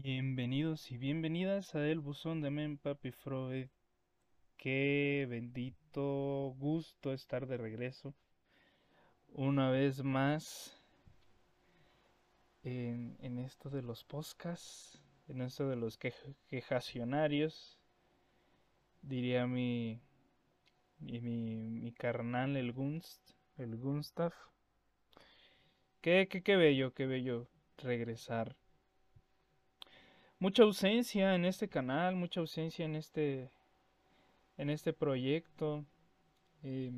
Bienvenidos y bienvenidas a El Buzón de Men Papi Freud. Qué bendito gusto estar de regreso una vez más en, esto de los podcasts, en esto de los quejacionarios. Diría mi, mi, mi, carnal, el Gunst, el Gunstav. Qué, qué, qué bello, qué bello regresar mucha ausencia en este canal, mucha ausencia en este en este proyecto. Eh,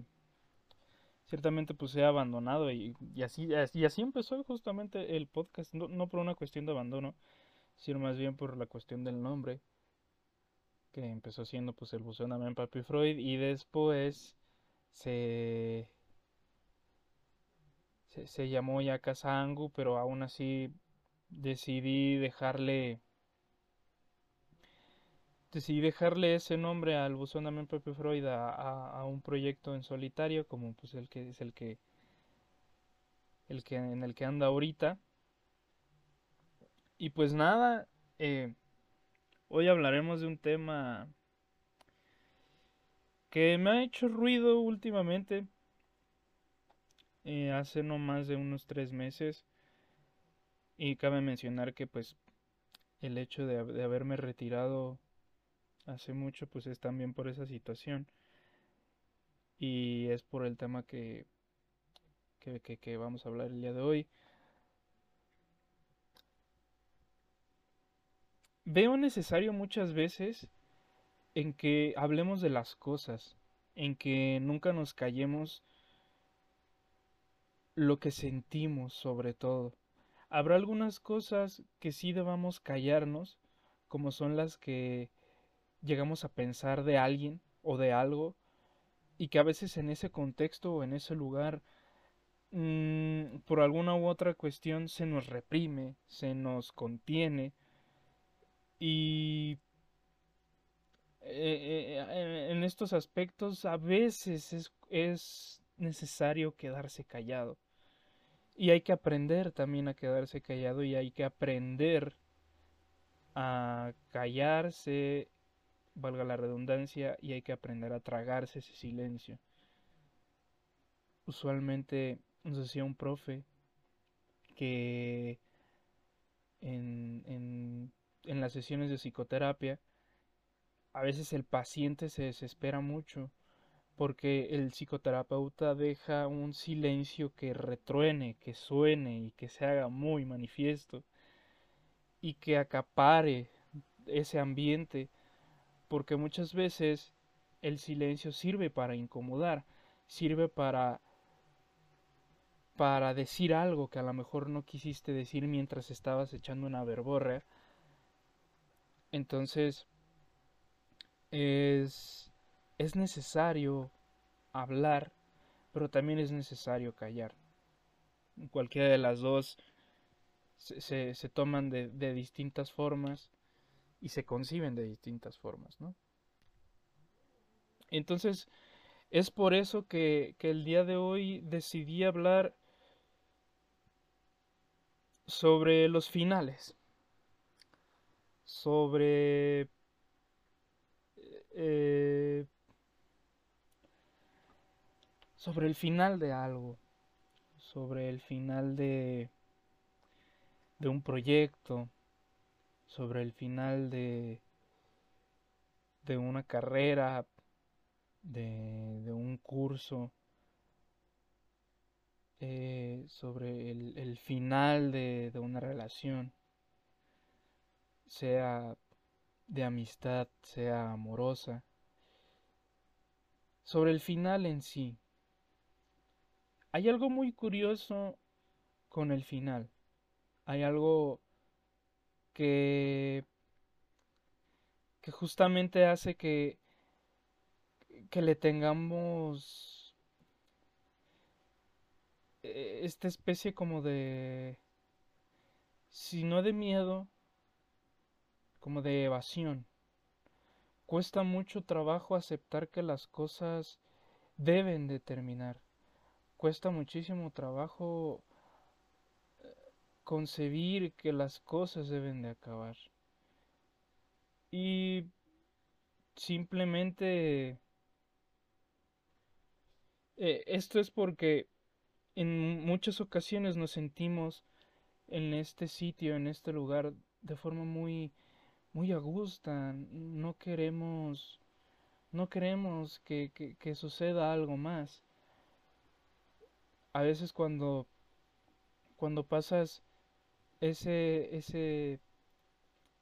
ciertamente pues he abandonado y, así y así empezó justamente el podcast, no, por una cuestión de abandono, sino más bien por la cuestión del nombre que empezó siendo pues el buzón de Papi Freud y después se se llamó ya Casa Angu, pero aún así decidí dejarle decidí dejarle ese nombre al buzón de Pepe Freud a, un proyecto en solitario como pues el que es el que el que en el que anda ahorita. Y pues nada eh, hoy hablaremos de un tema que me ha hecho ruido últimamente eh, hace no más de unos tres meses. Y cabe mencionar que pues el hecho de haberme retirado hace mucho, pues es también por esa situación. Y es por el tema que, que, vamos a hablar el día de hoy. Veo necesario muchas veces en que hablemos de las cosas, en que nunca nos callemos lo que sentimos sobre todo. Habrá algunas cosas que sí debamos callarnos, como son las que llegamos a pensar de alguien o de algo y que a veces en ese contexto o en ese lugar mm, por alguna u otra cuestión se nos reprime, se nos contiene y eh, eh, en estos aspectos a veces es, es necesario quedarse callado. Y hay que aprender también a quedarse callado y hay que aprender a callarse valga la redundancia, y hay que aprender a tragarse ese silencio. Usualmente nos decía un profe que en, en, en las sesiones de psicoterapia a veces el paciente se desespera mucho porque el psicoterapeuta deja un silencio que retruene, que suene y que se haga muy manifiesto y que acapare ese ambiente porque muchas veces el silencio sirve para incomodar, sirve para para decir algo que a lo mejor no quisiste decir mientras estabas echando una verborrea. Entonces es es necesario hablar, pero también es necesario callar. Cualquiera de las dos se, se, toman de, de distintas formas y se conciben de distintas formas, ¿no? Entonces, es por eso que, que el día de hoy decidí hablar sobre los finales, sobre eh, sobre el final de algo, sobre el final de, de un proyecto, sobre el final de, de una carrera, de, de un curso, eh, sobre el, el final de, de una relación, sea de amistad, sea amorosa, sobre el final en sí. Hay algo muy curioso con el final. Hay algo que, justamente hace que, que le tengamos eh, esta especie como de, si no de miedo, como de evasión. Cuesta mucho trabajo aceptar que las cosas deben de terminar. Cuesta muchísimo trabajo concebir que las cosas deben de acabar. Y simplemente eh, esto es porque en muchas ocasiones nos sentimos en este sitio, en este lugar, de forma muy, muy augusta. No queremos, no queremos que, que suceda algo más. A veces cuando, cuando pasas ese, ese,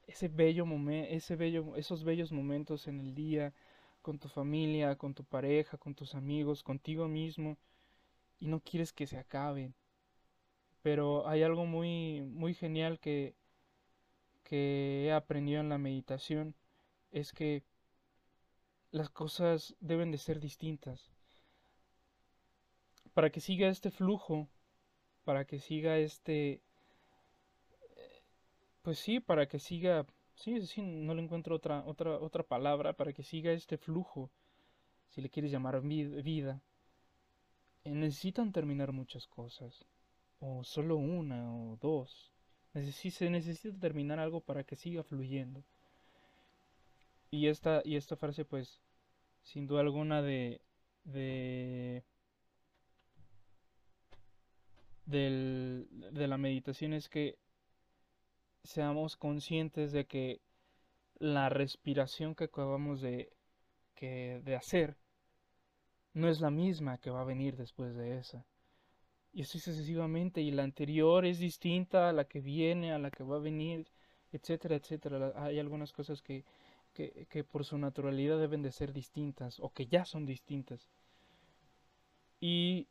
ese bello momento, ese bello, esos bellos momentos en el día, con tu familia, con tu pareja, con tus amigos, contigo mismo, y no quieres que se acaben. Pero hay algo muy, muy genial que, que he aprendido en la meditación, es que las cosas deben de ser distintas. Para que siga este flujo, para que siga este... Pues sí, para que siga Sí, sí, no le encuentro otra, otra, otra palabra para que siga este flujo, si le quieres llamar vida. Eh, necesitan terminar muchas cosas, o solo una o dos. se necesita terminar algo para que siga fluyendo. Y esta, y esta frase, pues, sin duda alguna de, de, del, de la meditación es que seamos conscientes de que la respiración que acabamos de, que, de hacer no es la misma que va a venir después de esa. Y así sucesivamente, y la anterior es distinta a la que viene, a la que va a venir, etcétera, etcétera. Hay algunas cosas que, que, que por su naturalidad deben de ser distintas, o que ya son distintas. Y,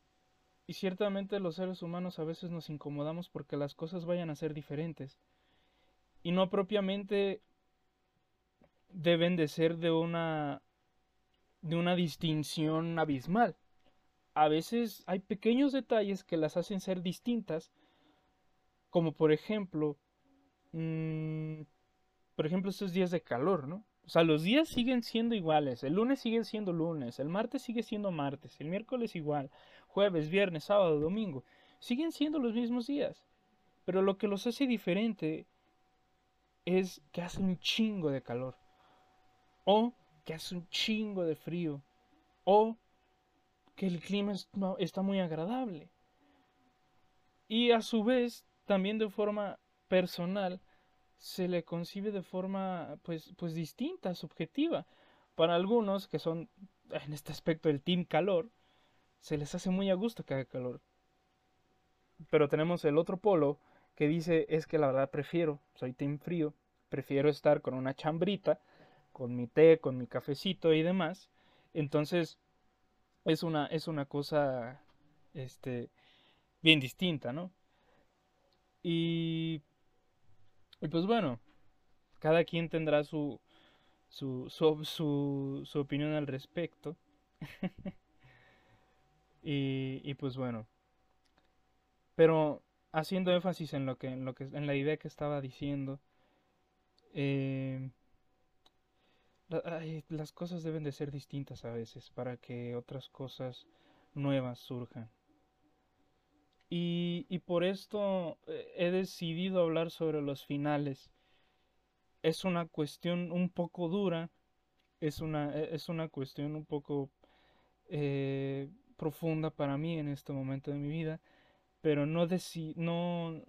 y ciertamente los seres humanos a veces nos incomodamos porque las cosas vayan a ser diferentes y no propiamente deben de ser de una de una distinción abismal. A veces hay pequeños detalles que las hacen ser distintas, como por ejemplo, mmm, por ejemplo estos días de calor, ¿no? O sea, los días siguen siendo iguales, el lunes sigue siendo lunes, el martes sigue siendo martes, el miércoles igual, jueves, viernes, sábado, domingo, siguen siendo los mismos días. Pero lo que los hace diferente es que hace un chingo de calor. O que hace un chingo de frío. O que el clima está muy agradable. Y a su vez, también de forma personal, se le concibe de forma pues, pues distinta, subjetiva. Para algunos que son en este aspecto el team calor, se les hace muy a gusto que haga calor. Pero tenemos el otro polo que dice es que la verdad prefiero, soy team frío, prefiero estar con una chambrita, con mi té, con mi cafecito y demás. Entonces, es una, es una cosa este, bien distinta, ¿no? Y, y pues bueno, cada quien tendrá su, su, su, su, opinión al respecto. y, y pues bueno, pero haciendo énfasis en lo que en lo que en la idea que estaba diciendo eh, las cosas deben de ser distintas a veces para que otras cosas nuevas surjan. Y, y por esto eh, he decidido hablar sobre los finales. Es una cuestión un poco dura es una, e, es una cuestión un poco eh, profunda para mí en este momento de mi vida pero no, no,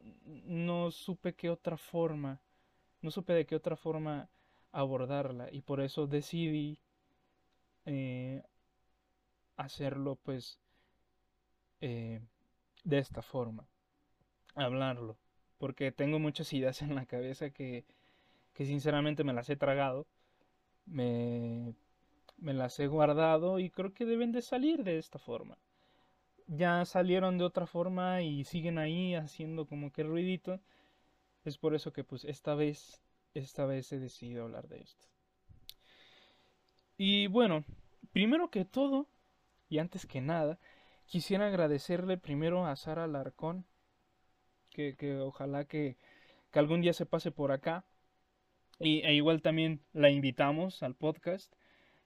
no supe qué otra forma, no supe de qué otra forma abordarla y por eso decidí eh, hacerlo pues eh, de esta forma, hablarlo, porque tengo muchas ideas en la cabeza que, que sinceramente me las he tragado, me, me las he guardado y creo que deben de salir de esta forma ya salieron de otra forma y siguen ahí haciendo como que ruidito. Es por eso que pues esta vez, esta vez he decidido hablar de esto. Y bueno, primero que todo, y antes que nada, quisiera agradecerle primero a Sara Larcón, que, que ojalá que, que, algún día se pase por acá. Y, e igual también la invitamos al podcast.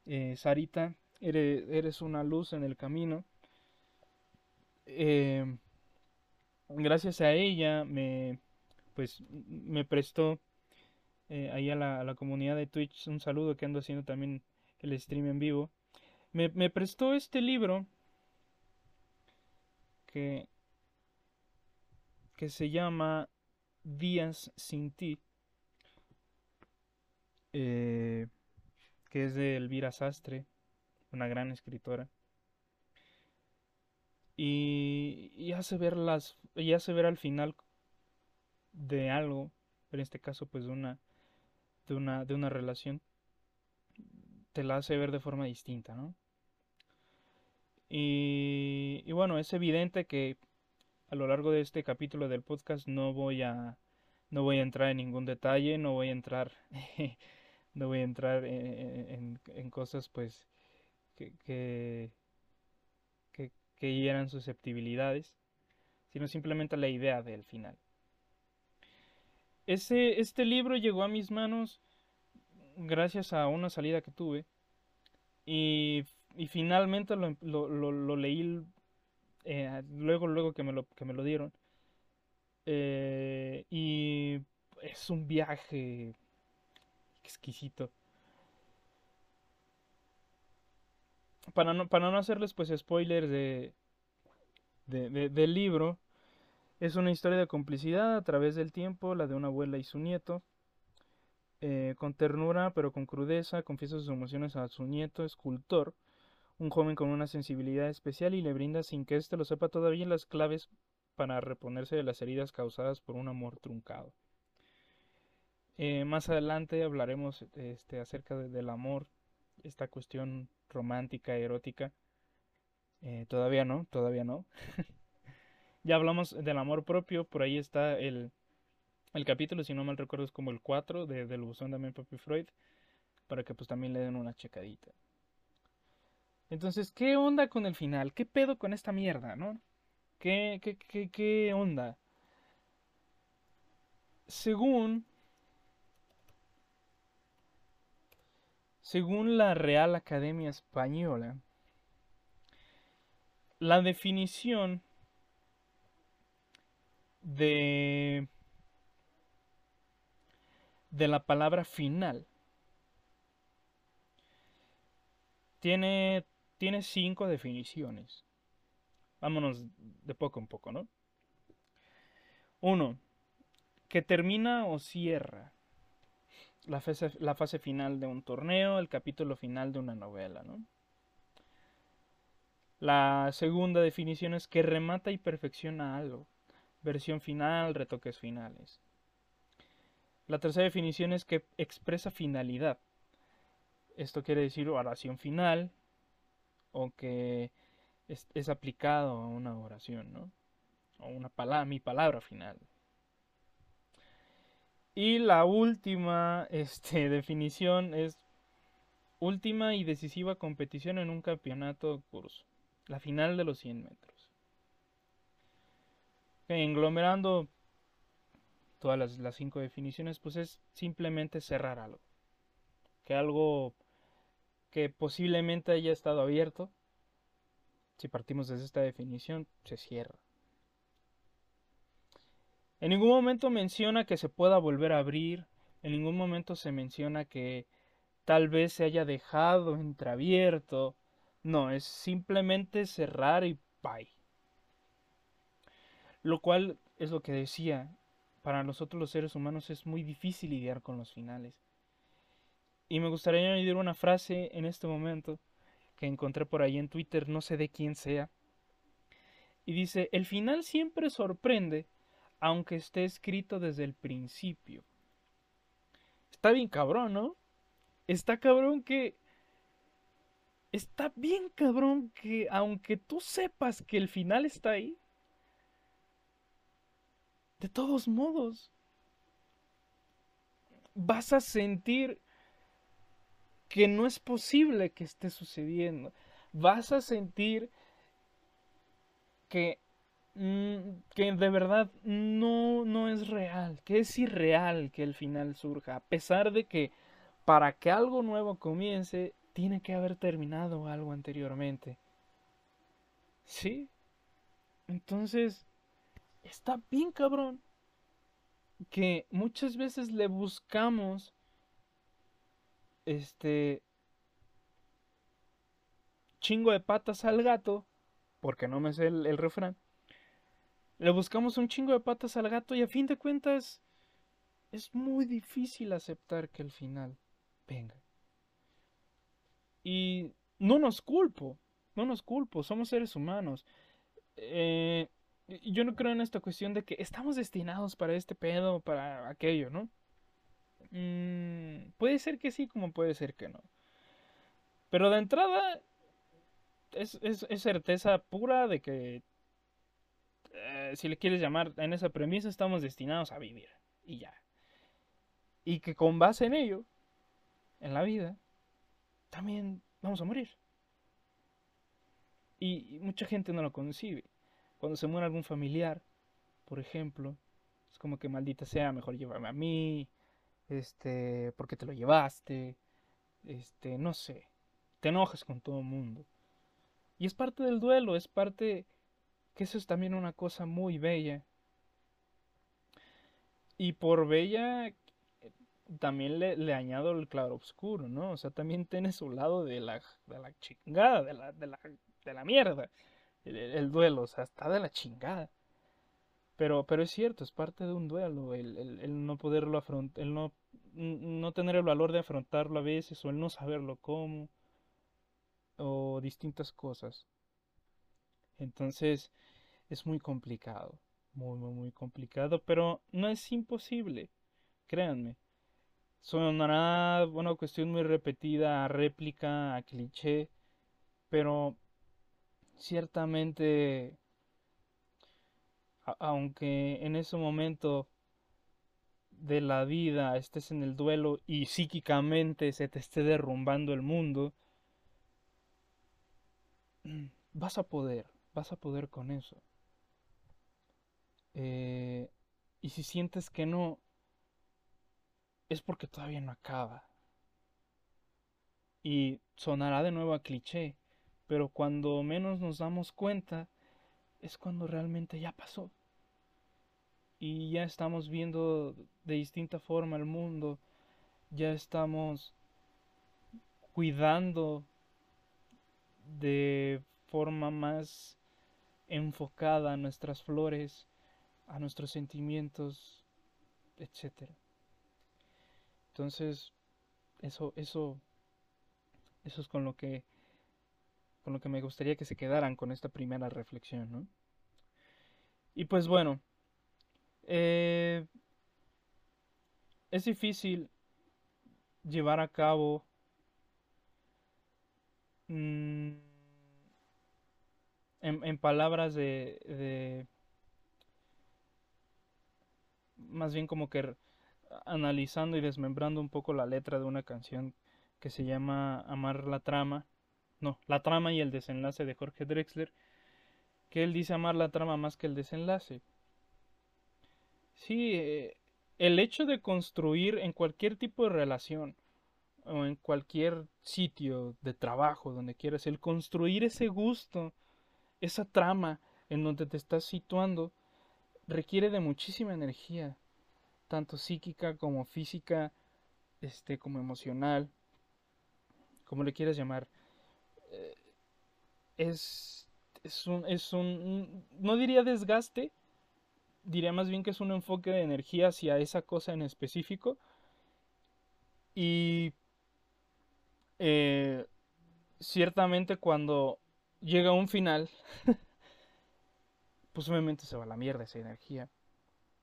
Eh, Sarita, eres, eres una luz en el camino eh, gracias a ella me, pues me prestó eh, ahí a la, comunidad de Twitch un saludo que ando haciendo también el stream en vivo. Me, me prestó este libro que, que se llama Días sin ti. Eh, que es de Elvira Sastre, una gran escritora. Y, y, hace ver las y hace ver al final de algo, en este caso pues de una de una de una relación te la hace ver de forma distinta, ¿no? Y, y bueno, es evidente que a lo largo de este capítulo del podcast no voy a no voy a entrar en ningún detalle, no voy a entrar no voy a entrar en, en, cosas pues que, que, hieran susceptibilidades, sino simplemente la idea del final. Ese, este libro llegó a mis manos gracias a una salida que tuve y, y finalmente lo, lo, lo, leí eh, luego, luego que me lo, que me lo dieron. Eh, y es un viaje exquisito. Para no, para no hacerles pues spoilers de, de, del libro, es una historia de complicidad a través del tiempo, la de una abuela y su nieto. Eh, con ternura pero con crudeza, confiesa sus emociones a su nieto, escultor, un joven con una sensibilidad especial y le brinda sin que éste lo sepa todavía las claves para reponerse de las heridas causadas por un amor truncado. Eh, más adelante hablaremos este, acerca del amor, esta cuestión romántica, erótica. Eh, todavía no, todavía no. ya hablamos del amor propio, por ahí está el, el capítulo, si no mal recuerdo, es como el 4 de, del buzón de Papi Freud, para que pues también le den una checadita. Entonces, ¿qué onda con el final? ¿Qué pedo con esta mierda, no? ¿Qué, qué, qué, qué onda? Según Según la Real Academia Española, la definición de, de la palabra final tiene, tiene cinco definiciones. Vámonos de poco en poco, ¿no? Uno, que termina o cierra la fase, la fase final de un torneo, el capítulo final de una novela. ¿no? La segunda definición es que remata y perfecciona algo. Versión final, retoques finales. La tercera definición es que expresa finalidad. Esto quiere decir oración final o que es, aplicado a una oración, ¿no? O una mi palabra final. Y la última este, definición es última y decisiva competición en un campeonato curso. La final de los 100 metros. englomerando todas las, las, cinco definiciones, pues es simplemente cerrar algo. Que algo que posiblemente haya estado abierto, si partimos desde esta definición, se cierra. En ningún momento menciona que se pueda volver a abrir, en ningún momento se menciona que tal vez se haya dejado entreabierto. No, es simplemente cerrar y bye. Lo cual es lo que decía, para nosotros los seres humanos es muy difícil lidiar con los finales. Y me gustaría añadir una frase en este momento que encontré por ahí en Twitter, no sé de quién sea. Y dice, el final siempre sorprende aunque esté escrito desde el principio. Está bien cabrón, ¿no? Está cabrón que... Está bien cabrón que aunque tú sepas que el final está ahí, de todos modos, vas a sentir que no es posible que esté sucediendo. Vas a sentir que que de verdad no, no es real, que es irreal que el final surja, a pesar de que para que algo nuevo comience, tiene que haber terminado algo anteriormente. ¿Sí? Entonces, está bien cabrón. que muchas veces le buscamos este chingo de patas al gato, porque no me sé el, el refrán, le buscamos un chingo de patas al gato y a fin de cuentas es muy difícil aceptar que el final venga. Y no nos culpo, no nos culpo, somos seres humanos. Eh, yo no creo en esta cuestión de que estamos destinados para este pedo, para aquello, ¿no? Mm, puede ser que sí, como puede ser que no. Pero de entrada, es, certeza pura de que, eh, si le quieres llamar en esa premisa, estamos destinados a vivir. Y ya. Y que con base en ello, en la vida, también vamos a morir. Y, mucha gente no lo concibe. Cuando se muere algún familiar, por ejemplo, es como que maldita sea, mejor llévame a mí, este, porque te lo llevaste, este, no sé, te enojas con todo el mundo. Y es parte del duelo, es parte que eso es también una cosa muy bella. Y por bella también le, añado el claro oscuro, ¿no? O sea, también tiene su lado de la, de la chingada, de la, de la, de la mierda. El, duelo, o sea, está de la chingada. Pero, pero es cierto, es parte de un duelo, el, el, no poderlo afrontar, el no, no tener el valor de afrontarlo a veces, o el no saberlo cómo, o distintas cosas. Entonces, es muy complicado, muy, muy, muy complicado, pero no es imposible, créanme. Sonará una cuestión muy repetida, a réplica, a cliché, pero ciertamente, aunque en ese momento de la vida estés en el duelo y psíquicamente se te esté derrumbando el mundo, vas a poder, vas a poder con eso. Eh, y si sientes que no, es porque todavía no acaba. Y sonará de nuevo a cliché, pero cuando menos nos damos cuenta es cuando realmente ya pasó. Y ya estamos viendo de distinta forma el mundo, ya estamos cuidando de forma más enfocada nuestras flores, a nuestros sentimientos, etcétera. Entonces, eso, eso, eso es con lo que, con lo que me gustaría que se quedaran con esta primera reflexión, ¿no? Y pues bueno, eh, es difícil llevar a cabo mm, en, palabras de, más bien como que analizando y desmembrando un poco la letra de una canción que se llama Amar la trama, no, la trama y el desenlace de Jorge Drexler, que él dice amar la trama más que el desenlace. Sí, eh, el hecho de construir en cualquier tipo de relación o en cualquier sitio de trabajo donde quieras, el construir ese gusto, esa trama en donde te estás situando, requiere de muchísima energía, tanto psíquica como física, este, como emocional, como le quieras llamar. Eh, es, es, un, es un, no diría desgaste, diría más bien que es un enfoque de energía hacia esa cosa en específico. Y eh, ciertamente cuando llega un final, pues obviamente se va a la mierda esa energía.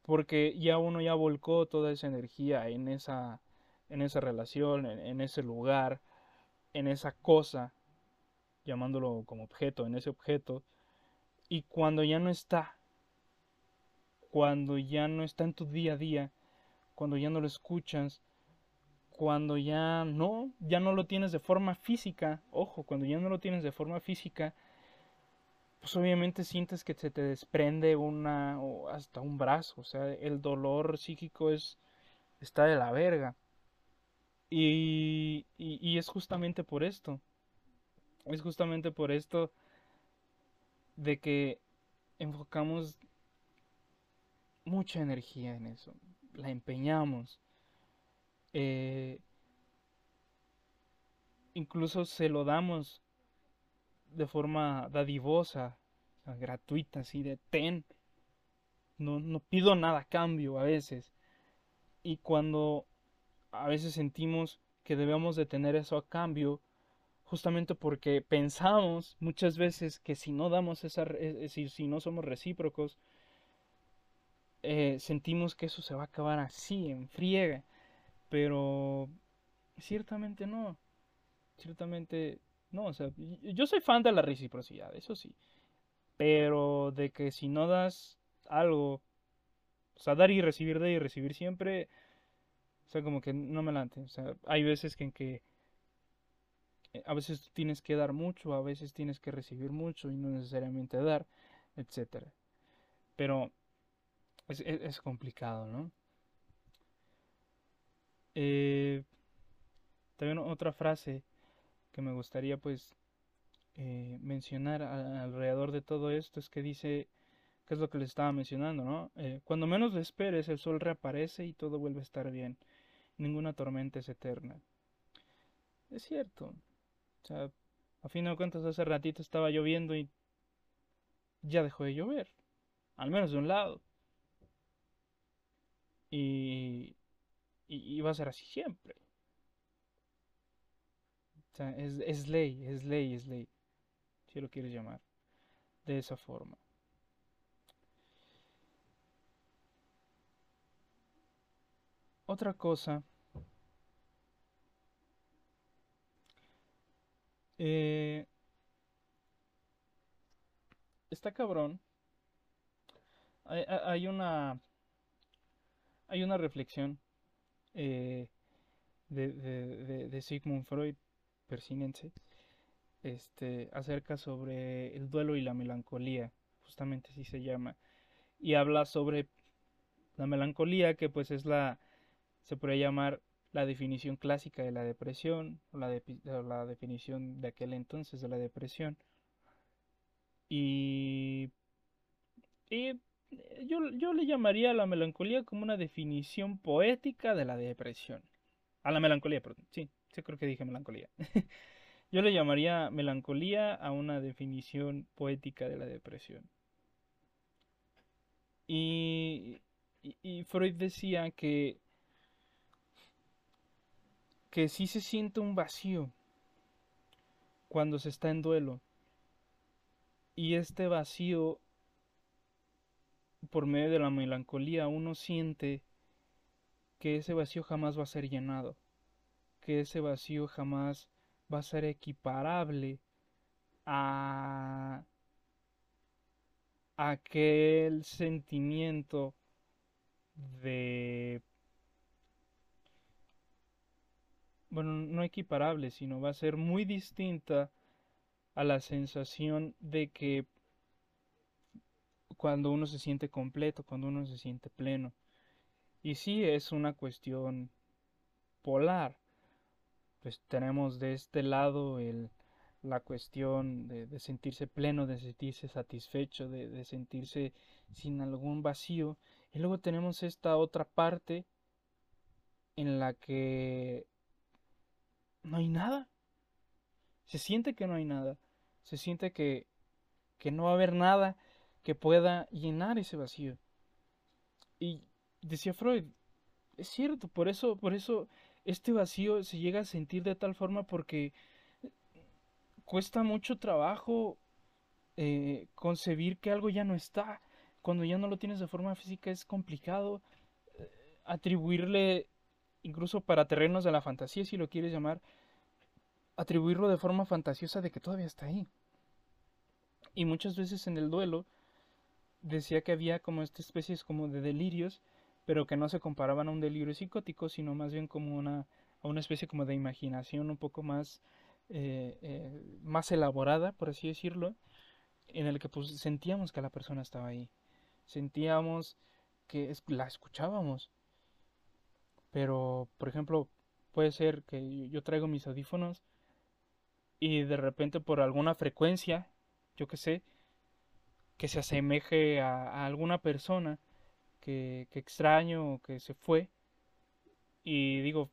Porque ya uno ya volcó toda esa energía en esa, en esa relación, en, ese lugar, en esa cosa, llamándolo como objeto, en ese objeto, y cuando ya no está, cuando ya no está en tu día a día, cuando ya no lo escuchas, cuando ya no, ya no lo tienes de forma física, ojo, cuando ya no lo tienes de forma física, pues obviamente sientes que se te desprende una o hasta un brazo, o sea, el dolor psíquico es está de la verga. Y, y, es justamente por esto, es justamente por esto de que enfocamos mucha energía en eso, la empeñamos. Eh, incluso se lo damos de forma dadivosa, gratuita, así de ten. No, no pido nada a cambio a veces. Y cuando a veces sentimos que debemos de tener eso a cambio, justamente porque pensamos muchas veces que si no damos esa, eh, si, si no somos recíprocos, eh, sentimos que eso se va a acabar así, en friega. Pero ciertamente no. Ciertamente no. O sea, yo soy fan de la reciprocidad, eso sí. Pero de que si no das algo, o sea, dar y recibir, dar y recibir siempre, o sea, como que no me lante. O sea, hay veces que en que eh, a veces tienes que dar mucho, a veces tienes que recibir mucho y no necesariamente dar, etcétera. Pero es, complicado, ¿no? Eh, también otra frase que me gustaría pues eh, mencionar alrededor de todo esto es que dice, que es lo que les estaba mencionando, ¿no? Eh, cuando menos lo esperes, el sol reaparece y todo vuelve a estar bien. Ninguna tormenta es eterna. Es cierto. A fin de cuentas hace ratito estaba lloviendo y ya dejó de llover. Al menos de un lado. Y, y, va a ser así siempre. Es, ley, es ley, es ley. Si lo quieres llamar. De esa forma. Otra cosa. Eh, está cabrón. Hay, una. Hay una reflexión eh, de, de, de, Sigmund Freud, persinense, este, acerca sobre el duelo y la melancolía, justamente así se llama, y habla sobre la melancolía, que pues es la, se podría llamar la definición clásica de la depresión, o la, la definición de aquel entonces de la depresión. Y, y yo, yo, le llamaría a la melancolía como una definición poética de la depresión. A la melancolía, perdón. Sí, sí creo que dije melancolía. yo le llamaría melancolía a una definición poética de la depresión. Y, y Freud decía que que sí se siente un vacío cuando se está en duelo. Y este vacío, por medio de la melancolía, uno siente que ese vacío jamás va a ser llenado, que ese vacío jamás va a ser equiparable a aquel sentimiento de bueno, no equiparable, sino va a ser muy distinta a la sensación de que cuando uno se siente completo, cuando uno se siente pleno. Y sí es una cuestión polar. Pues tenemos de este lado el, la cuestión de, sentirse pleno, de sentirse satisfecho, de, de sentirse sin algún vacío. Y luego tenemos esta otra parte en la que no hay nada. Se siente que no hay nada. Se siente que, que no va a haber nada que pueda llenar ese vacío. Y decía Freud, es cierto, por eso, por eso este vacío se llega a sentir de tal forma porque cuesta mucho trabajo eh, concebir que algo ya no está. Cuando ya no lo tienes de forma física es complicado eh, atribuirle incluso para terrenos de la fantasía, si lo quieres llamar, atribuirlo de forma fantasiosa de que todavía está ahí. Y muchas veces en el duelo decía que había como estas especies como de delirios, pero que no se comparaban a un delirio psicótico, sino más bien como una, a una especie como de imaginación un poco más, eh, eh, más elaborada, por así decirlo, en el que pues sentíamos que la persona estaba ahí, sentíamos que la escuchábamos, pero, por ejemplo, puede ser que yo traigo mis audífonos y de repente por alguna frecuencia, yo que sé, que se asemeje a, alguna persona que, extraño que se fue. Y digo,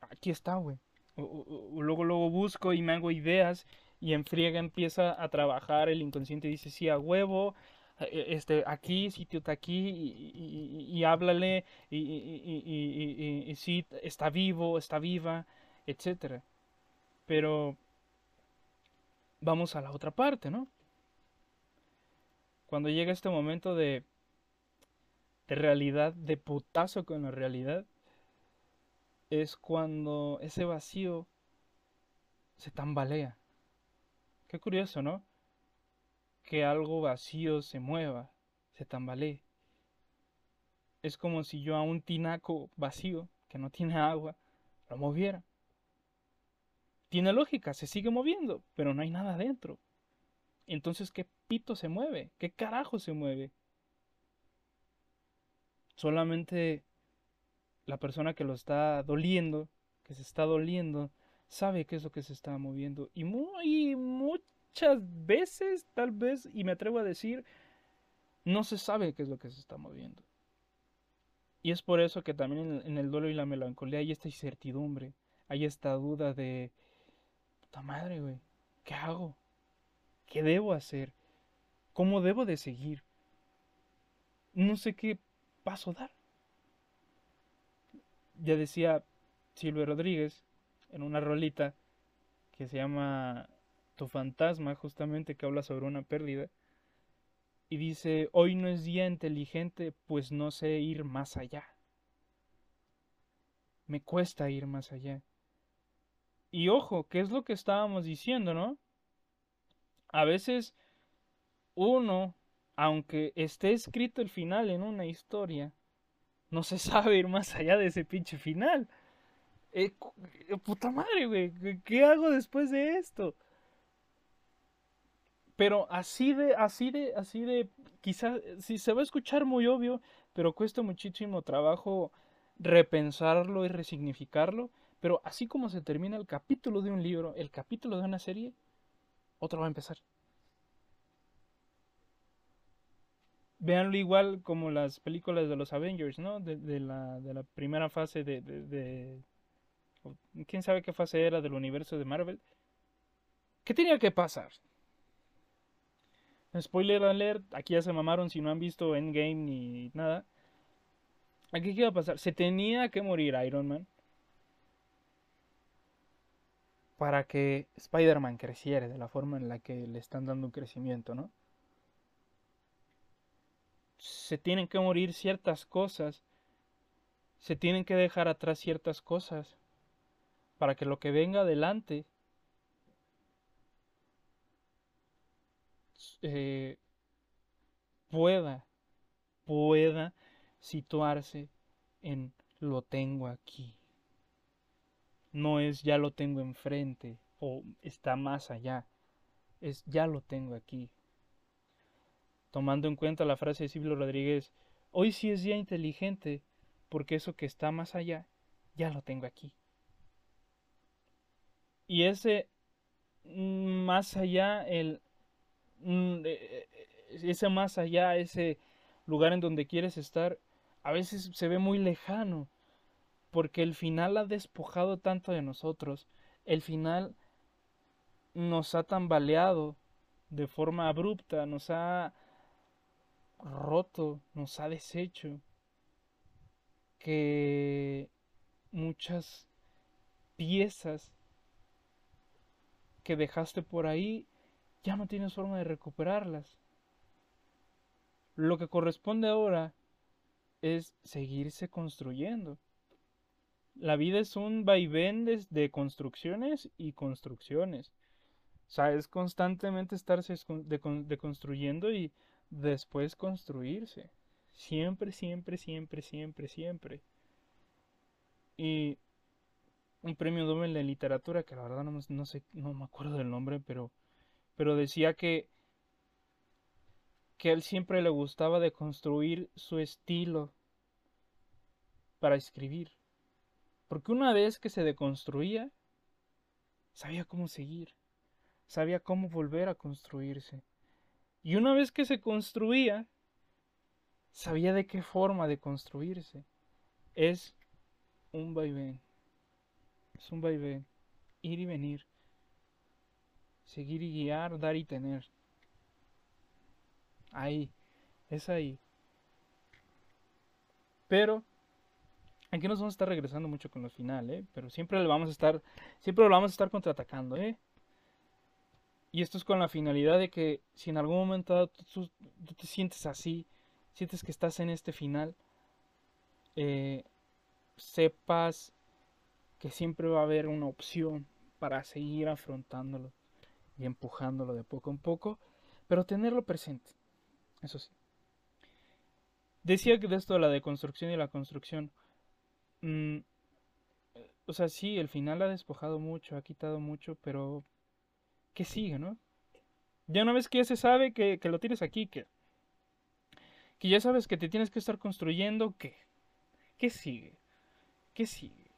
aquí está, güey. Luego, luego busco y me hago ideas y en friega empieza a trabajar el inconsciente dice, sí, a huevo, e, este, aquí, sitio está aquí, y, y, háblale, y, y, sí, está vivo, está viva, etc. Pero vamos a la otra parte, ¿no? Cuando llega este momento de, de realidad, de putazo con la realidad, es cuando ese vacío se tambalea. Qué curioso, ¿no? Que algo vacío se mueva, se tambalee. Es como si yo a un tinaco vacío, que no tiene agua, lo moviera. Tiene lógica, se sigue moviendo, pero no hay nada adentro. Entonces, ¿qué pito se mueve? ¿Qué carajo se mueve? Solamente la persona que lo está doliendo, que se está doliendo, sabe qué es lo que se está moviendo. Y muy, muchas veces, tal vez, y me atrevo a decir, no se sabe qué es lo que se está moviendo. Y es por eso que también en, el dolor y la melancolía hay esta incertidumbre, hay esta duda de, puta madre, güey, ¿qué hago? ¿Qué debo hacer? ¿Cómo debo de seguir? No sé qué paso dar. Ya decía Silvio Rodríguez, en una rolita que se llama Tu fantasma, justamente que habla sobre una pérdida. Y dice, hoy no es día inteligente, pues no sé ir más allá. Me cuesta ir más allá. Y ojo, ¿qué es lo que estábamos diciendo, no? A veces uno, aunque esté escrito el final en una historia, no se sabe ir más allá de ese pinche final. Eh, eh, puta madre, güey, ¿qué hago después de esto? Pero así de, así de, así de, quizás, si se va a escuchar muy obvio, pero cuesta muchísimo trabajo repensarlo y resignificarlo. Pero así como se termina el capítulo de un libro, el capítulo de una serie, otro va a empezar. Veanlo igual como las películas de los Avengers, ¿no? De, la, de la, primera fase de, quién sabe qué fase era del universo de Marvel. ¿Qué tenía que pasar? Spoiler alert, aquí ya se mamaron si no han visto Endgame ni nada. Aquí qué iba a pasar? Se tenía que morir Iron Man para que Spider-Man creciera de la forma en la que le están dando un crecimiento, ¿no? Se tienen que morir ciertas cosas, se tienen que dejar atrás ciertas cosas para que lo que venga adelante eh, pueda, pueda situarse en lo tengo aquí. No es ya lo tengo enfrente o está más allá. Es ya lo tengo aquí. Tomando en cuenta la frase de Silvio Rodríguez, hoy sí es día inteligente porque eso que está más allá, ya lo tengo aquí. Y ese mm, más allá, el mm, e, e, ese más allá, ese lugar en donde quieres estar, a veces se ve muy lejano, porque el final ha despojado tanto de nosotros, el final nos ha tambaleado de forma abrupta, nos ha roto, nos ha deshecho, que muchas piezas que dejaste por ahí, ya no tienes forma de recuperarlas. Lo que corresponde ahora es seguirse construyendo. La vida es un vaivén de, construcciones y construcciones. O sea, es constantemente estarse deconstruyendo y después construirse. Siempre, siempre, siempre, siempre, siempre. Y un premio Nobel de literatura, que la verdad no, no, sé, no me acuerdo del nombre, pero, pero decía que, que a él siempre le gustaba de construir su estilo para escribir. Porque una vez que se deconstruía, sabía cómo seguir, sabía cómo volver a construirse. Y una vez que se construía, sabía de qué forma de construirse. Es un vaivén. Es un vaivén. Ir y venir. Seguir y guiar, dar y tener. Ahí. Es ahí. Pero aquí nos vamos a estar regresando mucho con lo final, ¿eh? Pero siempre lo vamos a estar, siempre lo vamos a estar contraatacando, ¿eh? Y esto es con la finalidad de que si en algún momento tú, te sientes así, sientes que estás en este final, eh, sepas que siempre va a haber una opción para seguir afrontándolo y empujándolo de poco en poco, pero tenerlo presente, eso sí. Decía que de esto de la deconstrucción y la construcción, mm, o sea, sí, el final ha despojado mucho, ha quitado mucho, pero ¿qué sigue, no? Ya una vez que ya se sabe que, que lo tienes aquí, que, que ya sabes que te tienes que estar construyendo, ¿qué? ¿Qué sigue? ¿Qué sigue?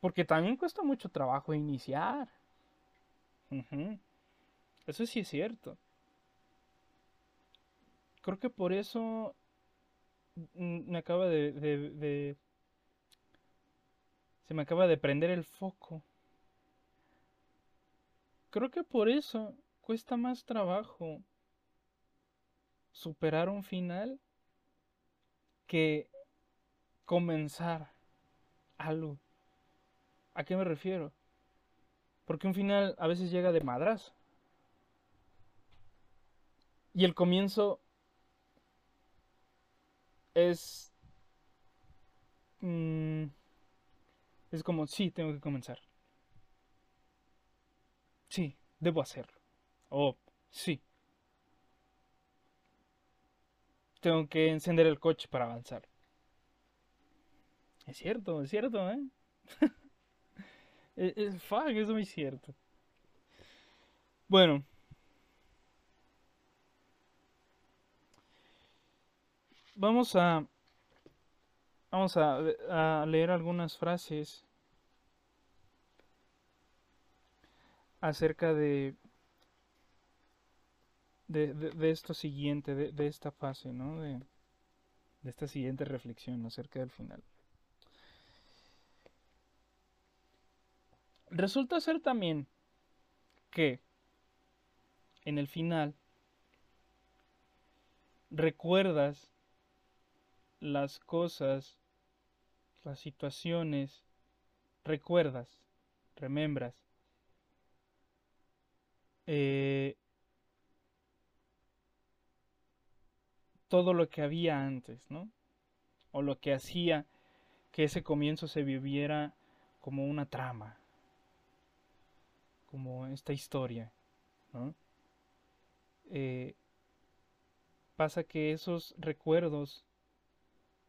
Porque también cuesta mucho trabajo iniciar. Eso sí es cierto. Creo que por eso me acaba de, de, Se me acaba de prender el foco. Creo que por eso cuesta más trabajo superar un final que comenzar algo. ¿A qué me refiero? Porque un final a veces llega de madras. Y el comienzo es... Mm, es como, sí, tengo que comenzar. Debo hacerlo. O, sí. Tengo que encender el coche para avanzar. Es cierto, es cierto, ¿eh? es, fuck, es muy cierto. Bueno. Vamos a... Vamos a leer algunas frases acerca de, de, de, esto siguiente, de, de, esta fase, ¿no? De, de esta siguiente reflexión acerca del final. Resulta ser también que en el final recuerdas las cosas, las situaciones, recuerdas, remembras eh, todo lo que había antes, ¿no? O lo que hacía que ese comienzo se viviera como una trama, como esta historia, ¿no? Eh, pasa que esos recuerdos,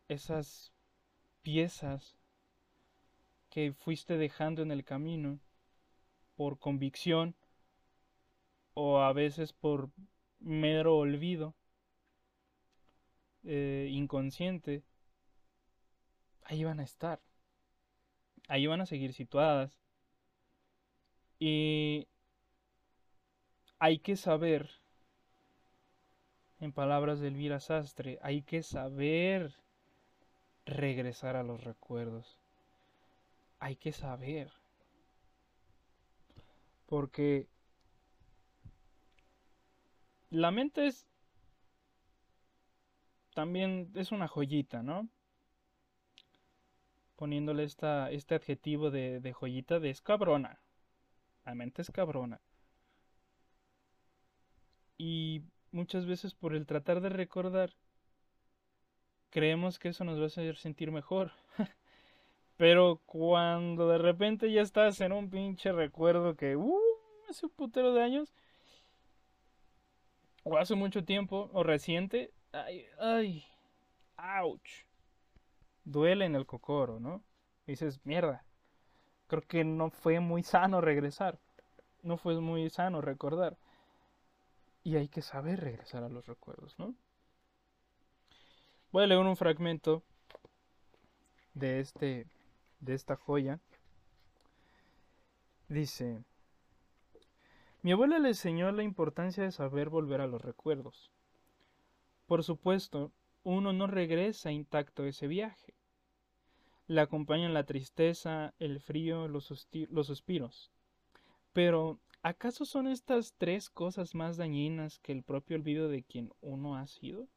esas piezas que fuiste dejando en el camino por convicción o a veces por mero olvido eh, inconsciente, ahí van a estar, ahí van a seguir situadas y hay que saber, en palabras de Elvira Sastre, hay que saber regresar a los recuerdos. Hay que saber. Porque la mente es también es una joyita, ¿no? Poniéndole esta, este adjetivo de, de joyita de escabrona. La mente es cabrona. Y muchas veces por el tratar de recordar, creemos que eso nos va a hacer sentir mejor. Pero cuando de repente ya estás en un pinche recuerdo que, uh, hace un putero de años, o hace mucho tiempo, o reciente, ay, ay, ouch. Duele en el cocoro, ¿no? dices, mierda, creo que no fue muy sano regresar. No fue muy sano recordar. Y hay que saber regresar a los recuerdos, ¿no? Voy a leer un fragmento de este de esta joya. Dice: Mi abuela le enseñó la importancia de saber volver a los recuerdos, Por supuesto, uno no regresa intacto de ese viaje. Le acompañan la tristeza, el frío, los, los suspiros. Pero, ¿acaso son estas tres cosas más dañinas que el propio olvido de quien uno ha sido?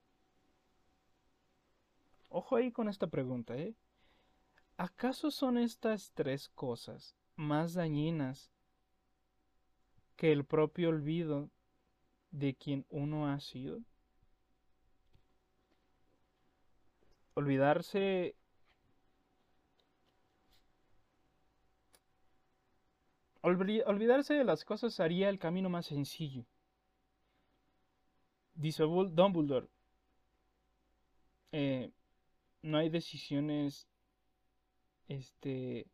Ojo ahí con esta pregunta, ¿eh? ¿Acaso son estas tres cosas más dañinas que el propio olvido de quien uno ha sido? Olvidarse olvidarse de las cosas haría el camino más sencillo. Dice Dumbledore, eh, no hay decisiones este,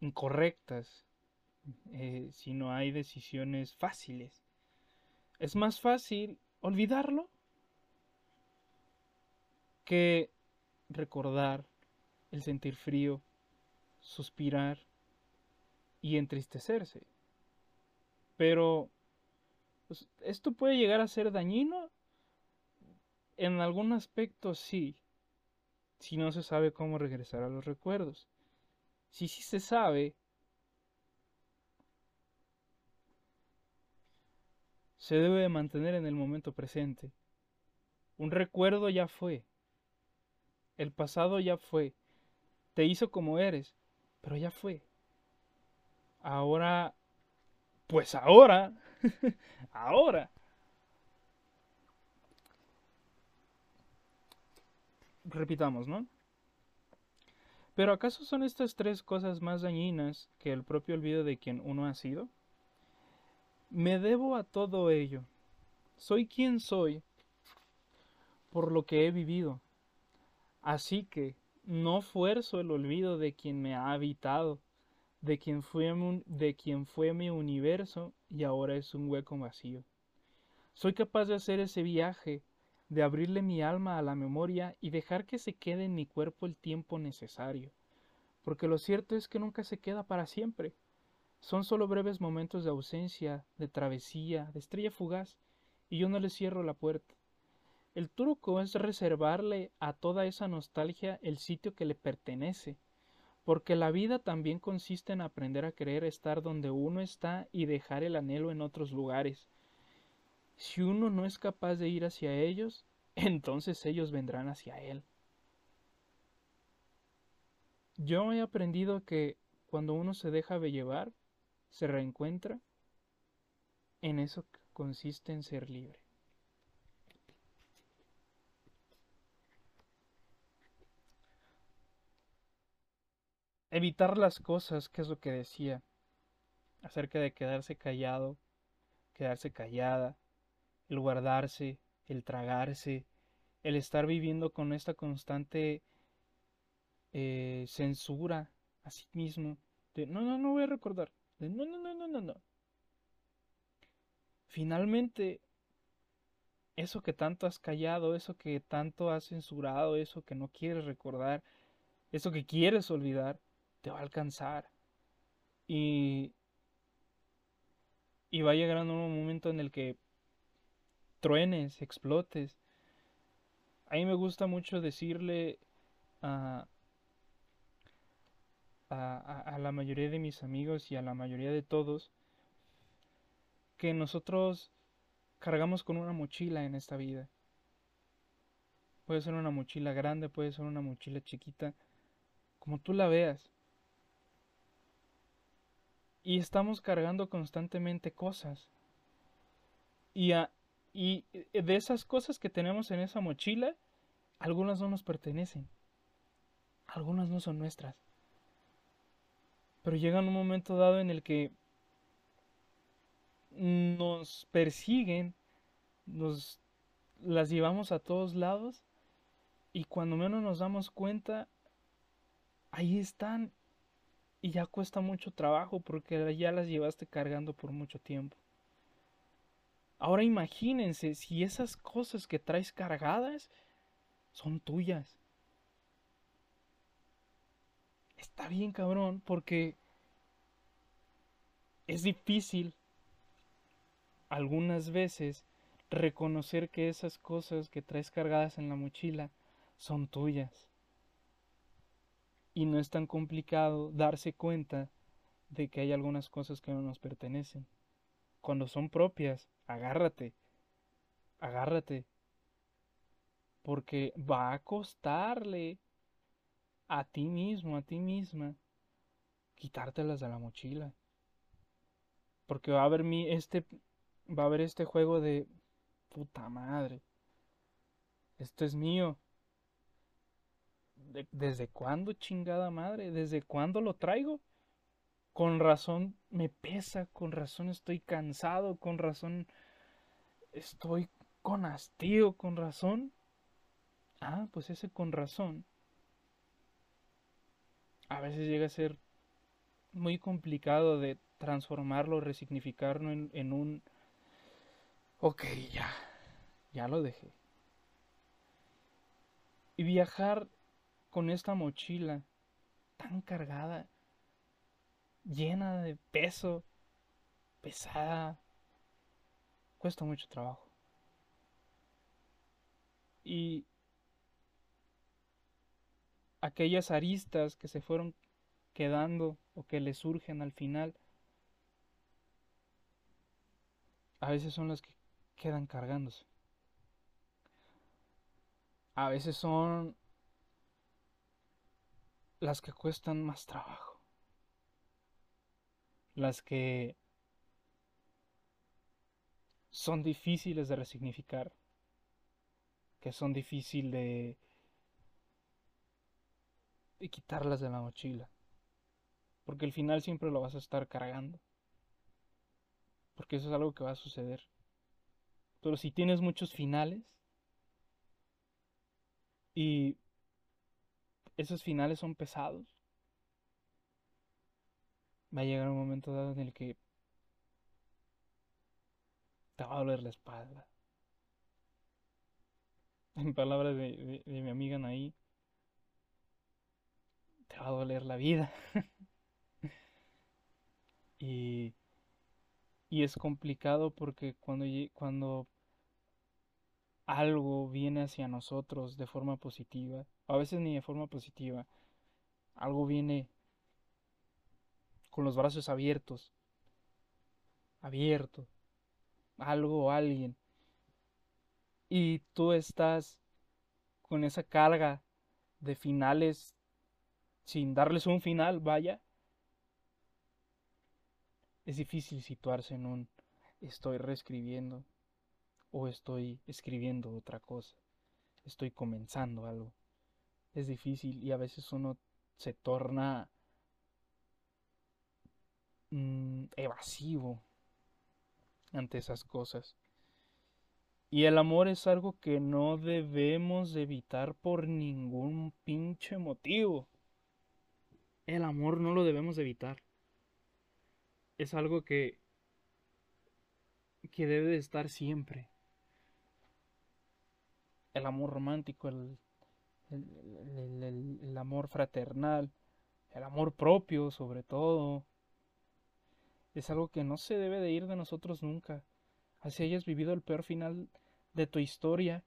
incorrectas, eh, sino hay decisiones fáciles. Es más fácil olvidarlo que recordar el sentir frío, suspirar y entristecerse. Pero pues, esto puede llegar a ser dañino. En algún aspecto sí, si no se sabe cómo regresar a los recuerdos. Si sí se sabe, se debe mantener en el momento presente. Un recuerdo ya fue. El pasado ya fue. Te hizo como eres, pero ya fue. Ahora, pues ahora, ahora. Repitamos, ¿no? Pero ¿acaso son estas tres cosas más dañinas que el propio olvido de quien uno ha sido? Me debo a todo ello. Soy quien soy por lo que he vivido. Así que no fuerzo el olvido de quien me ha habitado de quien, fue, de quien fue mi universo y ahora es un hueco vacío. Soy capaz de hacer ese viaje, de abrirle mi alma a la memoria y dejar que se quede en mi cuerpo el tiempo necesario, porque lo cierto es que nunca se queda para siempre. Son solo breves momentos de ausencia, de travesía, de estrella fugaz, y yo no le cierro la puerta. El truco es reservarle a toda esa nostalgia el sitio que le pertenece, porque la vida también consiste en aprender a querer estar donde uno está y dejar el anhelo en otros lugares. Si uno no es capaz de ir hacia ellos, entonces ellos vendrán hacia él. Yo he aprendido que cuando uno se deja de llevar, se reencuentra, en eso consiste en ser libre. evitar las cosas, que es lo que decía, acerca de quedarse callado, quedarse callada, el guardarse, el tragarse, el estar viviendo con esta constante eh, censura a sí mismo, de no, no, no voy a recordar, de no, no, no, no, no, no. Finalmente, eso que tanto has callado, eso que tanto has censurado, eso que no quieres recordar, eso que quieres olvidar, te va a alcanzar. Y, y va a llegar un momento en el que truenes, explotes. A mí me gusta mucho decirle a, a, a, la mayoría de mis amigos y a la mayoría de todos que nosotros cargamos con una mochila en esta vida. Puede ser una mochila grande, puede ser una mochila chiquita, como tú la veas y estamos cargando constantemente cosas. Y, y eh, de esas cosas que tenemos en esa mochila, algunas no nos pertenecen, algunas no son nuestras. Pero llega un momento dado en el que nos persiguen, nos las llevamos a todos lados y cuando menos nos damos cuenta, ahí están y ya cuesta mucho trabajo porque ya las llevaste cargando por mucho tiempo. Ahora imagínense si esas cosas que traes cargadas son tuyas. Está bien cabrón porque es difícil algunas veces reconocer que esas cosas que traes cargadas en la mochila son tuyas. Y no es tan complicado darse cuenta de que hay algunas cosas que no nos pertenecen. Cuando son propias, agárrate, agárrate, porque va a costarle a ti mismo, a ti misma, quitártelas de la mochila. Porque va a haber mi, este, va a haber este juego de puta madre. Esto es mío. ¿Desde cuándo, chingada madre? ¿Desde cuándo lo traigo? Con razón me pesa, con razón estoy cansado, con razón estoy con hastío, con razón. Ah, pues ese con razón. A veces llega a ser muy complicado de transformarlo, resignificarlo en, un... Ok, ya, ya lo dejé. Y viajar con esta mochila tan cargada, llena de peso, pesada, cuesta mucho trabajo. Y aquellas aristas que se fueron quedando o que le surgen al final, a veces son las que quedan cargándose. A veces son las que cuestan más trabajo. Las que son difíciles de resignificar. Que son difíciles de, de quitarlas de la mochila. Porque al final siempre lo vas a estar cargando. Porque eso es algo que va a suceder. Pero si tienes muchos finales y esos finales son pesados, va a llegar un momento dado en el que te va a doler la espalda. En palabras de, mi amiga Anaí, te va a doler la vida. y, y es complicado porque cuando, cuando algo viene hacia nosotros de forma positiva, a veces ni de forma positiva, algo viene con los brazos abiertos, abierto, algo o alguien, y tú estás con esa carga de finales sin darles un final, vaya, es difícil situarse en un estoy reescribiendo o estoy escribiendo otra cosa, estoy comenzando algo. Es difícil y a veces uno se torna mm, evasivo ante esas cosas. Y el amor es algo que no debemos evitar por ningún pinche motivo. El amor no lo debemos evitar. Es algo que que debe de estar siempre. El amor romántico, el, el, el, amor fraternal, el amor propio sobre todo, es algo que no se debe de ir de nosotros nunca. Así hayas vivido el peor final de tu historia,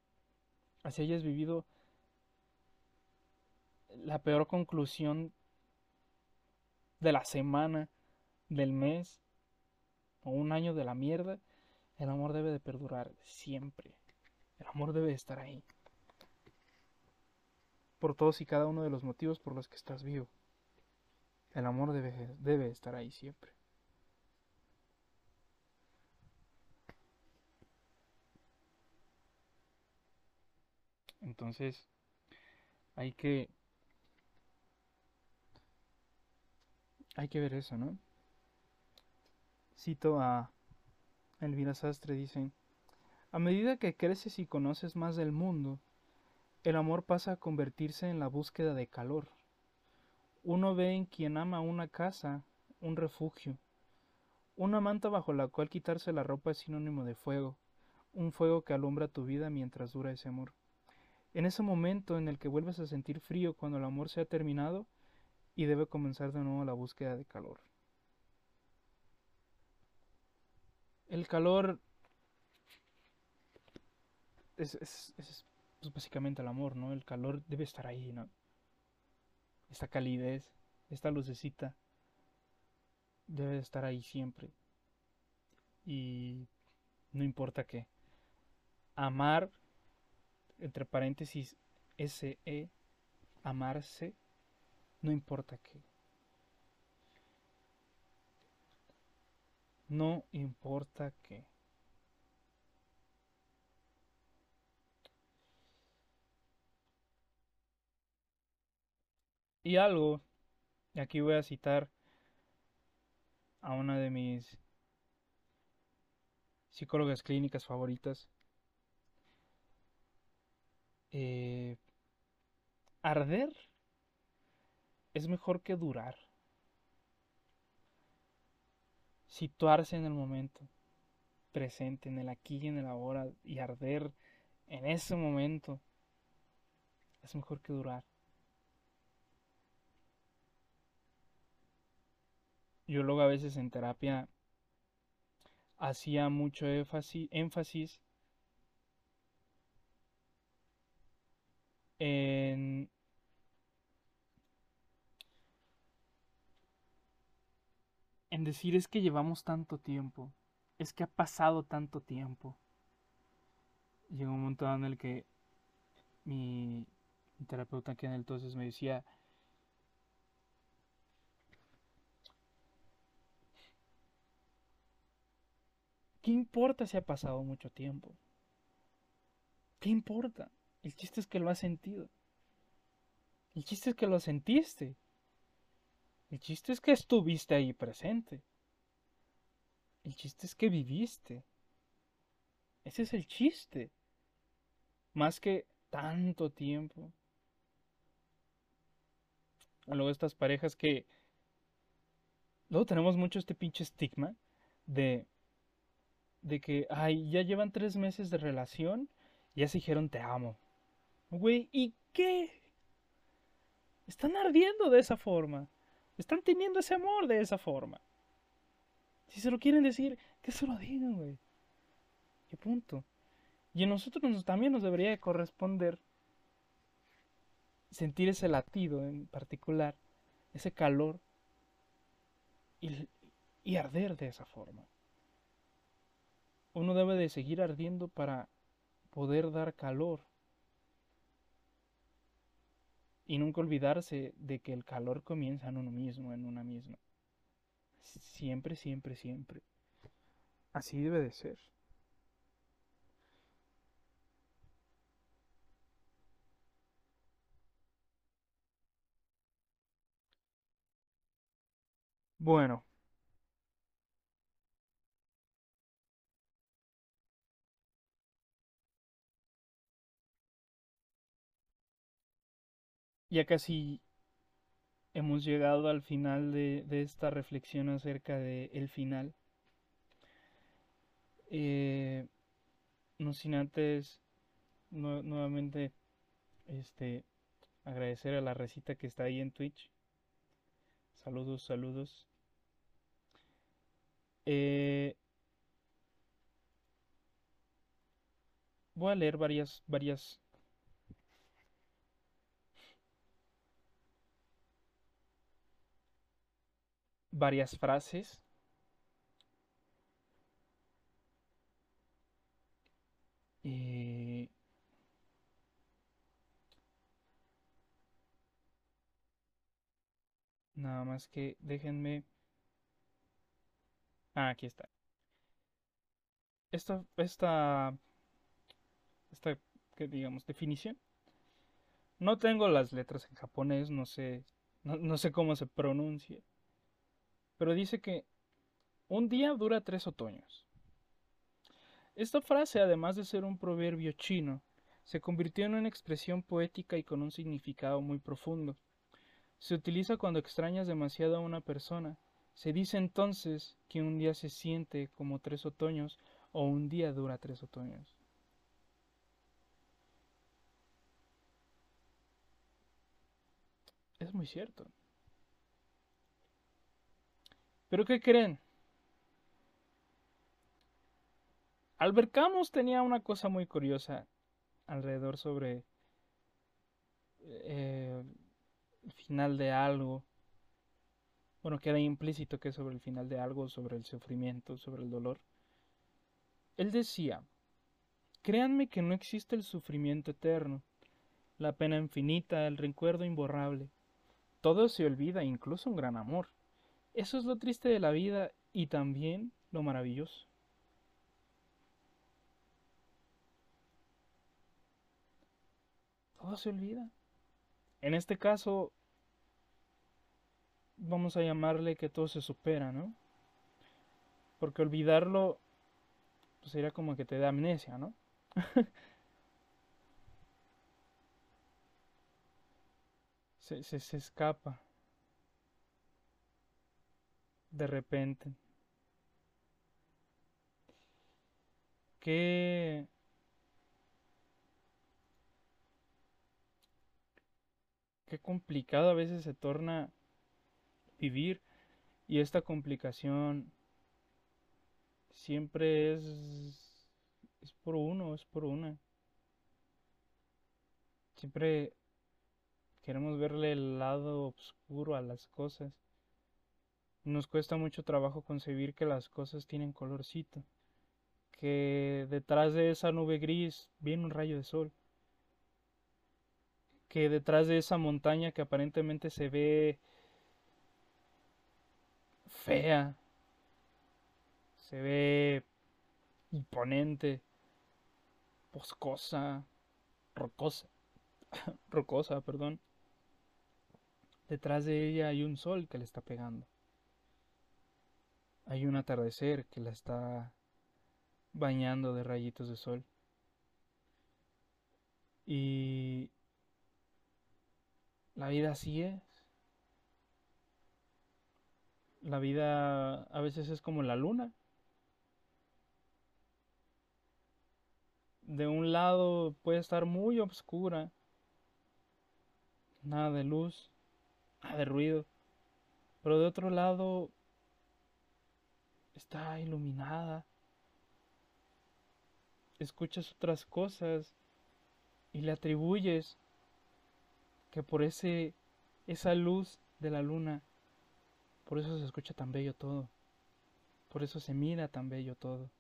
así hayas vivido la peor conclusión de la semana, del mes, o un año de la mierda, el amor debe de perdurar siempre. El amor debe de estar ahí. Por todos y cada uno de los motivos por los que estás vivo. El amor debe, debe estar ahí siempre. Entonces, hay que hay que ver eso, ¿no? Cito a Elvira Sastre, dice, a medida que creces y conoces más del mundo, el amor pasa a convertirse en la búsqueda de calor. Uno ve en quien ama una casa, un refugio, una manta bajo la cual quitarse la ropa es sinónimo de fuego, un fuego que alumbra tu vida mientras dura ese amor. En ese momento en el que vuelves a sentir frío cuando el amor se ha terminado y debe comenzar de nuevo la búsqueda de calor. El calor es, es, es pues, básicamente el amor, ¿no? El calor debe estar ahí, ¿no? Esta calidez, esta lucecita debe estar ahí siempre. Y no importa qué. Amar, entre paréntesis, S-E, amarse, no importa qué. No importa qué. Y algo, aquí voy a citar a una de mis psicólogas clínicas favoritas. Eh, arder es mejor que durar. Situarse en el momento presente, en el aquí y en el ahora, y arder en ese momento es mejor que durar. Yo luego a veces en terapia hacía mucho énfasis, en en decir es que llevamos tanto tiempo, es que ha pasado tanto tiempo. Llegó un momento en el que mi, terapeuta que en entonces me decía, ¿Qué importa si ha pasado mucho tiempo? ¿Qué importa? El chiste es que lo has sentido. El chiste es que lo sentiste. El chiste es que estuviste ahí presente. El chiste es que viviste. Ese es el chiste. Más que tanto tiempo. Luego estas parejas que... Luego tenemos mucho este pinche estigma de de que, ay, ya llevan tres meses de relación, ya se dijeron te amo. Güey, ¿y qué? Están ardiendo de esa forma. Están teniendo ese amor de esa forma. Si se lo quieren decir, que se lo digan, güey. ¿Qué punto? Y a nosotros también nos debería corresponder sentir ese latido en particular, ese calor, y, y arder de esa forma uno debe de seguir ardiendo para poder dar calor. Y nunca olvidarse de que el calor comienza en uno mismo, en una misma. Siempre, siempre, siempre. Así debe de ser. Bueno, ya casi hemos llegado al final de, esta reflexión acerca del el final. Eh, no sin antes nuevamente este agradecer a la recita que está ahí en Twitch. Saludos, saludos. Eh, voy a leer varias, varias varias frases. Eh, nada más que déjenme... Ah, aquí está. Esta, esta, esta, que digamos, definición. No tengo las letras en japonés, no sé, no sé cómo se pronuncia pero dice que un día dura tres otoños. Esta frase, además de ser un proverbio chino, se convirtió en una expresión poética y con un significado muy profundo. Se utiliza cuando extrañas demasiado a una persona. Se dice entonces que un día se siente como tres otoños o un día dura tres otoños. Es muy cierto. ¿Pero qué creen? Albert Camus tenía una cosa muy curiosa alrededor sobre eh, el final de algo. Bueno, queda implícito que sobre el final de algo, sobre el sufrimiento, sobre el dolor. Él decía, créanme que no existe el sufrimiento eterno, la pena infinita, el recuerdo imborrable. Todo se olvida, incluso un gran amor. Eso es lo triste de la vida y también lo maravilloso. Todo se olvida. En este caso, vamos a llamarle que todo se supera, ¿no? Porque olvidarlo pues sería como que te da amnesia, ¿no? se, se, se escapa de repente. Qué qué complicado a veces se torna vivir y esta complicación siempre es es por uno, es por una. Siempre queremos verle el lado oscuro a las cosas. Nos cuesta mucho trabajo concebir que las cosas tienen colorcito, que detrás de esa nube gris viene un rayo de sol, que detrás de esa montaña que aparentemente se ve fea, se ve imponente, boscosa, rocosa, rocosa, perdón. Detrás de ella hay un sol que le está pegando. Hay un atardecer que la está bañando de rayitos de sol. Y la vida así es. La vida a veces es como la luna. De un lado puede estar muy oscura, nada de luz, nada de ruido, pero de otro lado está iluminada. Escuchas otras cosas y le atribuyes que por ese esa luz de la luna por eso se escucha tan bello todo. Por eso se mira tan bello todo.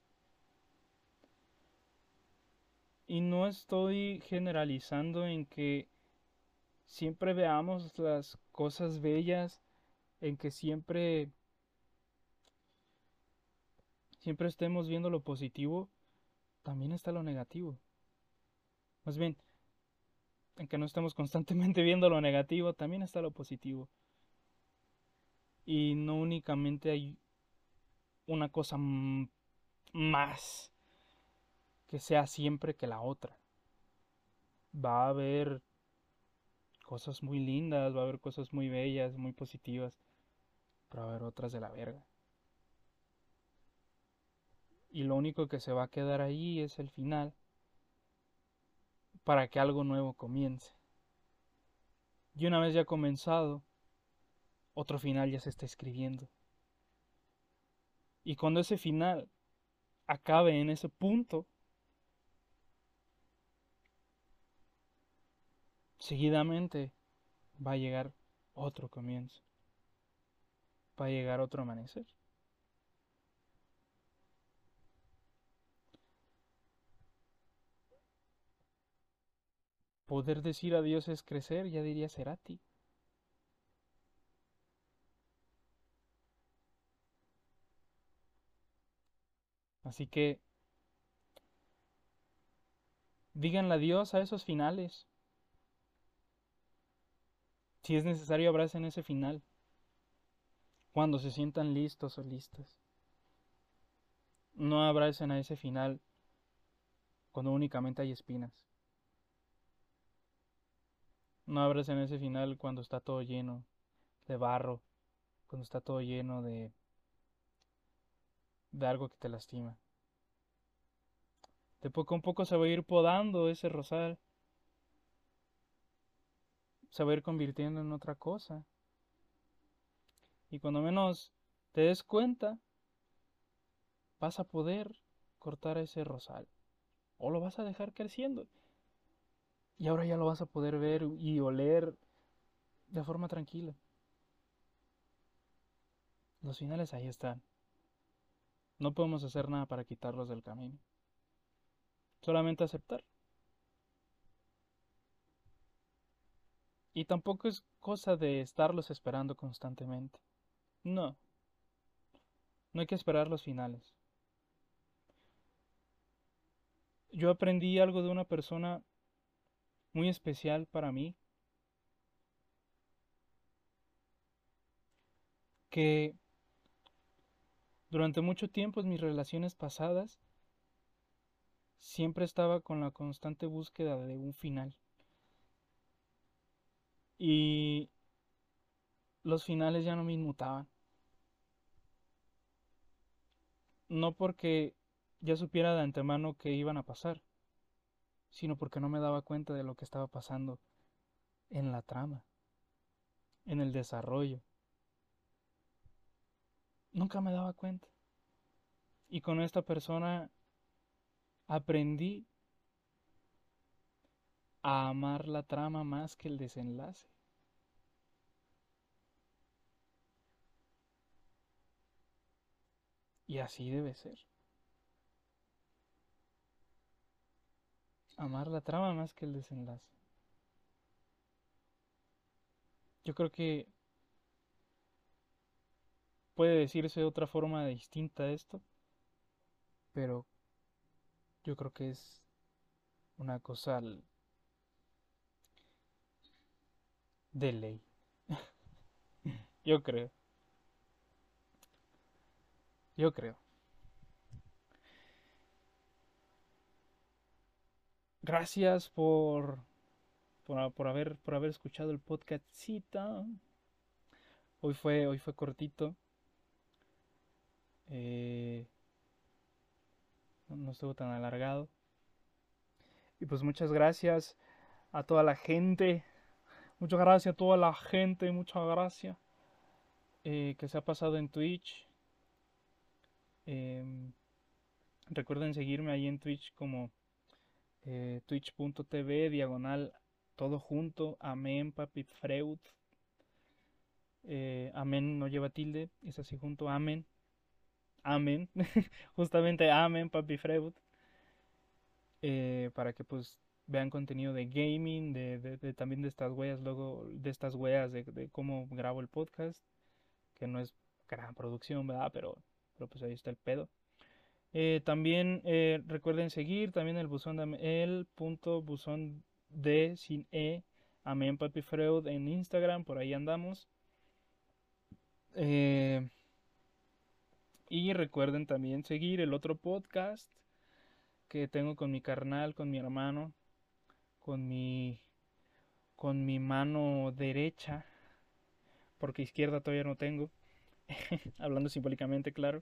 Y no estoy generalizando en que siempre veamos las cosas bellas, en que siempre siempre estemos viendo lo positivo, también está lo negativo. Más bien, en que no estemos constantemente viendo lo negativo, también está lo positivo. Y no únicamente hay una cosa más que sea siempre que la otra. Va a haber cosas muy lindas, va a haber cosas muy bellas, muy positivas, pero va a haber otras de la verga y lo único que se va a quedar ahí es el final para que algo nuevo comience. Y una vez ya comenzado, otro final ya se está escribiendo. Y cuando ese final acabe en ese punto, seguidamente va a llegar otro comienzo. Va a llegar otro amanecer. Poder decir adiós es crecer, ya diría Cerati. Así que díganle adiós a esos finales. Si es necesario, abracen ese final. Cuando se sientan listos o listas. No abracen a ese final cuando únicamente hay espinas. No abres en ese final cuando está todo lleno de barro, cuando está todo lleno de de algo que te lastima. De poco a poco se va a ir podando ese rosal. Se va a ir convirtiendo en otra cosa. Y cuando menos te des cuenta, vas a poder cortar ese rosal. O lo vas a dejar creciendo. Y ahora ya lo vas a poder ver y oler de forma tranquila. Los finales ahí están. No podemos hacer nada para quitarlos del camino. Solamente aceptar. Y tampoco es cosa de estarlos esperando constantemente. No. No hay que esperar los finales. Yo aprendí algo de una persona muy especial para mí. Que durante mucho tiempo en mis relaciones pasadas siempre estaba con la constante búsqueda de un final. Y los finales ya no me inmutaban. No porque ya supiera de antemano que iban a pasar, sino porque no me daba cuenta de lo que estaba pasando en la trama, en el desarrollo. Nunca me daba cuenta. Y con esta persona aprendí a amar la trama más que el desenlace. Y así debe ser. Amar la trama más que el desenlace. Yo creo que puede decirse de otra forma distinta esto, pero yo creo que es una cosa de ley. yo creo. Yo creo. Gracias por, por, haber, por haber escuchado el podcastcita. Hoy fue, hoy fue cortito. Eh, no estuvo tan alargado. Y pues muchas gracias a toda la gente. Muchas gracias a toda la gente. Muchas gracias. Eh, que se ha pasado en Twitch. Em, recuerden seguirme ahí en Twitch como eh, twitch.tv diagonal todo junto. Amén, papi Freud. Eh, amén no lleva tilde, es así junto. Amén. Amén. Justamente Amén, papi Freud. Eh, para que pues vean contenido de gaming, de, también de estas huellas, luego de estas huellas de, cómo grabo el podcast, que no es gran producción, ¿verdad? Pero, pero pues ahí está el pedo. Eh, también eh, recuerden seguir también el buzón de el punto buzón de sin e amén papi Freud en Instagram por ahí andamos. Eh, y recuerden también seguir el otro podcast que tengo con mi carnal con mi hermano con mi con mi mano derecha porque izquierda todavía no tengo hablando simbólicamente claro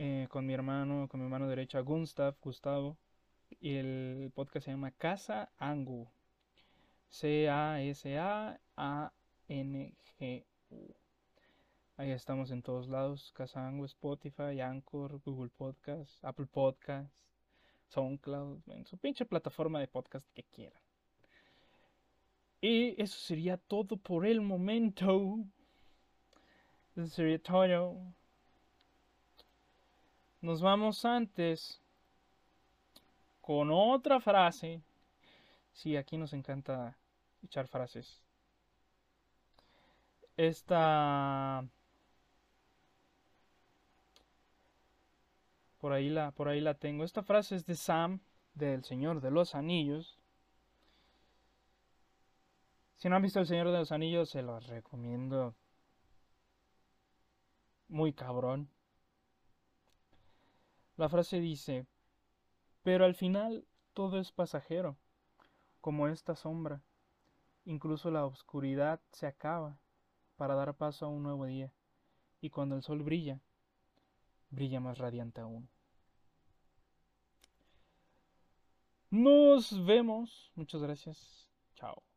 eh, con mi hermano, con mi hermano derecha, Gustav, Gustavo. Y el podcast se llama Casa Angu. C-A-S-A-A-N-G-U. Ahí estamos en todos lados. Casa Angu, Spotify, Anchor, Google Podcast, Apple Podcast, SoundCloud, en su pinche plataforma de podcast que quieran. Y eso sería todo por el momento. Eso sería todo. Nos vamos antes con otra frase. Sí, aquí nos encanta echar frases. Esta por ahí la por ahí la tengo. Esta frase es de Sam del Señor de los Anillos. Si no han visto El Señor de los Anillos, se los recomiendo. Muy cabrón. La frase dice, pero al final todo es pasajero, como esta sombra. Incluso la oscuridad se acaba para dar paso a un nuevo día, y cuando el sol brilla, brilla más radiante aún. Nos vemos. Muchas gracias. Chao.